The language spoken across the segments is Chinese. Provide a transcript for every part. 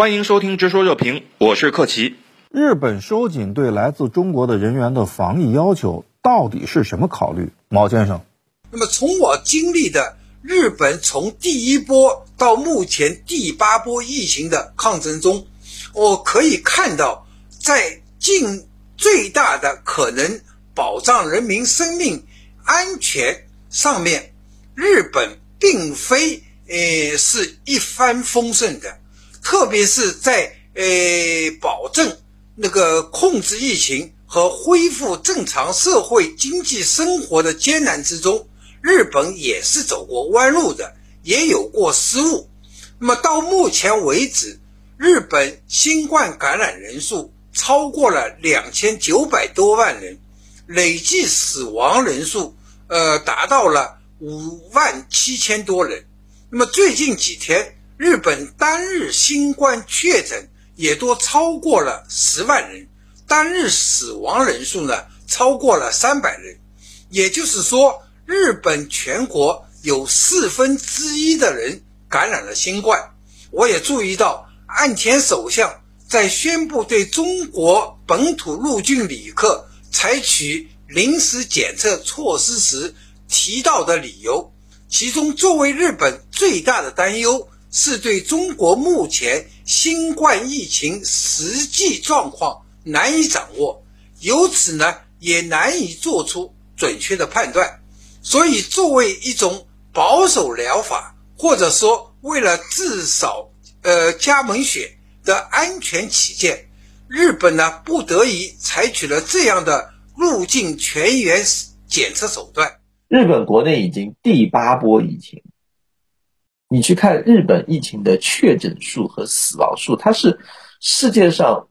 欢迎收听《直说热评》，我是克奇。日本收紧对来自中国的人员的防疫要求，到底是什么考虑？毛先生，那么从我经历的日本从第一波到目前第八波疫情的抗争中，我可以看到，在尽最大的可能保障人民生命安全上面，日本并非呃是一帆风顺的。特别是在呃保证那个控制疫情和恢复正常社会经济生活的艰难之中，日本也是走过弯路的，也有过失误。那么到目前为止，日本新冠感染人数超过了两千九百多万人，累计死亡人数呃达到了五万七千多人。那么最近几天。日本单日新冠确诊也都超过了十万人，单日死亡人数呢超过了三百人，也就是说，日本全国有四分之一的人感染了新冠。我也注意到，岸田首相在宣布对中国本土入境旅客采取临时检测措施时提到的理由，其中作为日本最大的担忧。是对中国目前新冠疫情实际状况难以掌握，由此呢也难以做出准确的判断。所以，作为一种保守疗法，或者说为了至少呃家门血的安全起见，日本呢不得已采取了这样的入境全员检测手段。日本国内已经第八波疫情。你去看日本疫情的确诊数和死亡数，它是世界上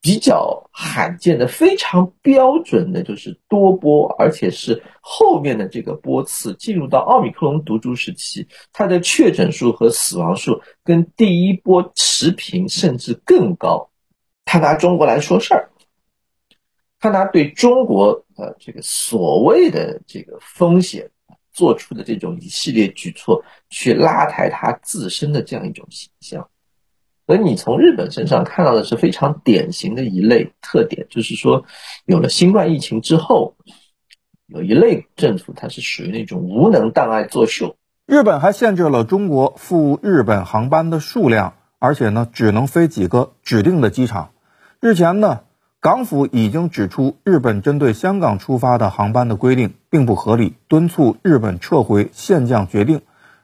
比较罕见的、非常标准的，就是多波，而且是后面的这个波次进入到奥密克戎毒株时期，它的确诊数和死亡数跟第一波持平，甚至更高。他拿中国来说事儿，他拿对中国呃这个所谓的这个风险。做出的这种一系列举措，去拉抬他自身的这样一种形象，而你从日本身上看到的是非常典型的一类特点，就是说，有了新冠疫情之后，有一类政府它是属于那种无能档案作秀。日本还限制了中国赴日本航班的数量，而且呢，只能飞几个指定的机场。日前呢。港府已经指出，日本针对香港出发的航班的规定并不合理，敦促日本撤回限降决定。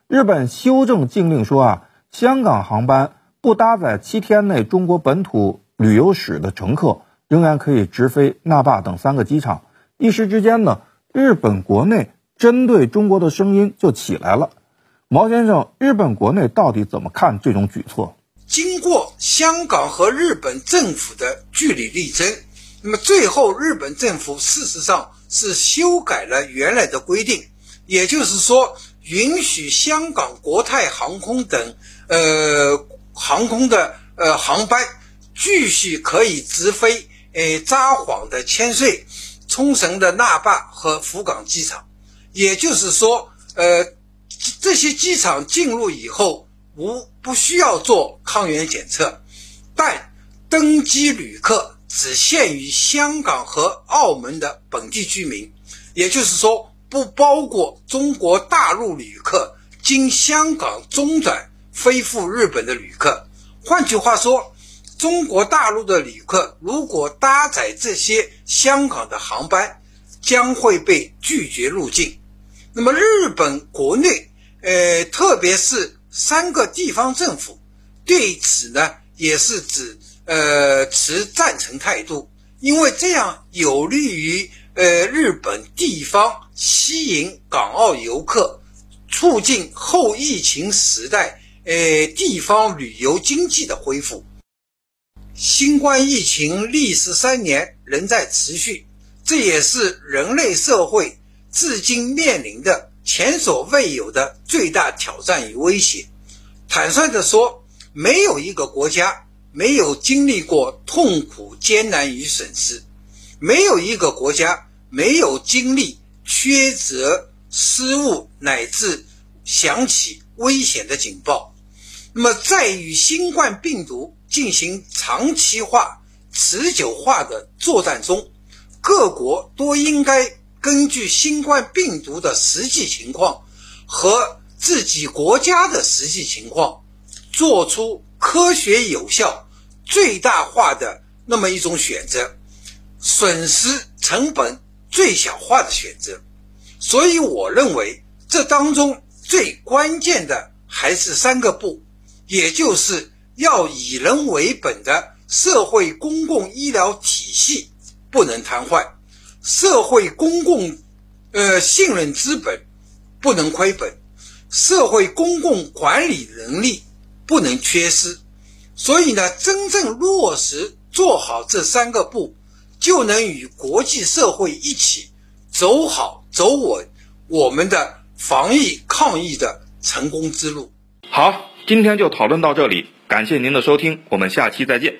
日本修正禁令说啊，香港航班不搭载七天内中国本土旅游史的乘客，仍然可以直飞那霸等三个机场。一时之间呢，日本国内针对中国的声音就起来了。毛先生，日本国内到底怎么看这种举措？经过香港和日本政府的据理力争，那么最后日本政府事实上是修改了原来的规定，也就是说，允许香港国泰航空等呃航空的呃航班继续可以直飞呃札幌的千岁、冲绳的那霸和福冈机场，也就是说，呃这些机场进入以后。无不需要做抗原检测，但登机旅客只限于香港和澳门的本地居民，也就是说，不包括中国大陆旅客经香港中转飞赴日本的旅客。换句话说，中国大陆的旅客如果搭载这些香港的航班，将会被拒绝入境。那么，日本国内，呃，特别是。三个地方政府对此呢也是指呃持赞成态度，因为这样有利于呃日本地方吸引港澳游客，促进后疫情时代呃地方旅游经济的恢复。新冠疫情历时三年仍在持续，这也是人类社会至今面临的。前所未有的最大挑战与威胁。坦率地说，没有一个国家没有经历过痛苦、艰难与损失，没有一个国家没有经历缺责、失误乃至响起危险的警报。那么在与新冠病毒进行长期化、持久化的作战中，各国都应该根据新冠病毒的实际情况和自己国家的实际情况，做出科学有效、最大化的那么一种选择，损失成本最小化的选择。所以，我认为这当中最关键的还是三个不，也就是要以人为本的社会公共医疗体系不能瘫痪，社会公共呃信任资本不能亏本。社会公共管理能力不能缺失，所以呢，真正落实做好这三个步，就能与国际社会一起走好走稳我们的防疫抗疫的成功之路。好，今天就讨论到这里，感谢您的收听，我们下期再见。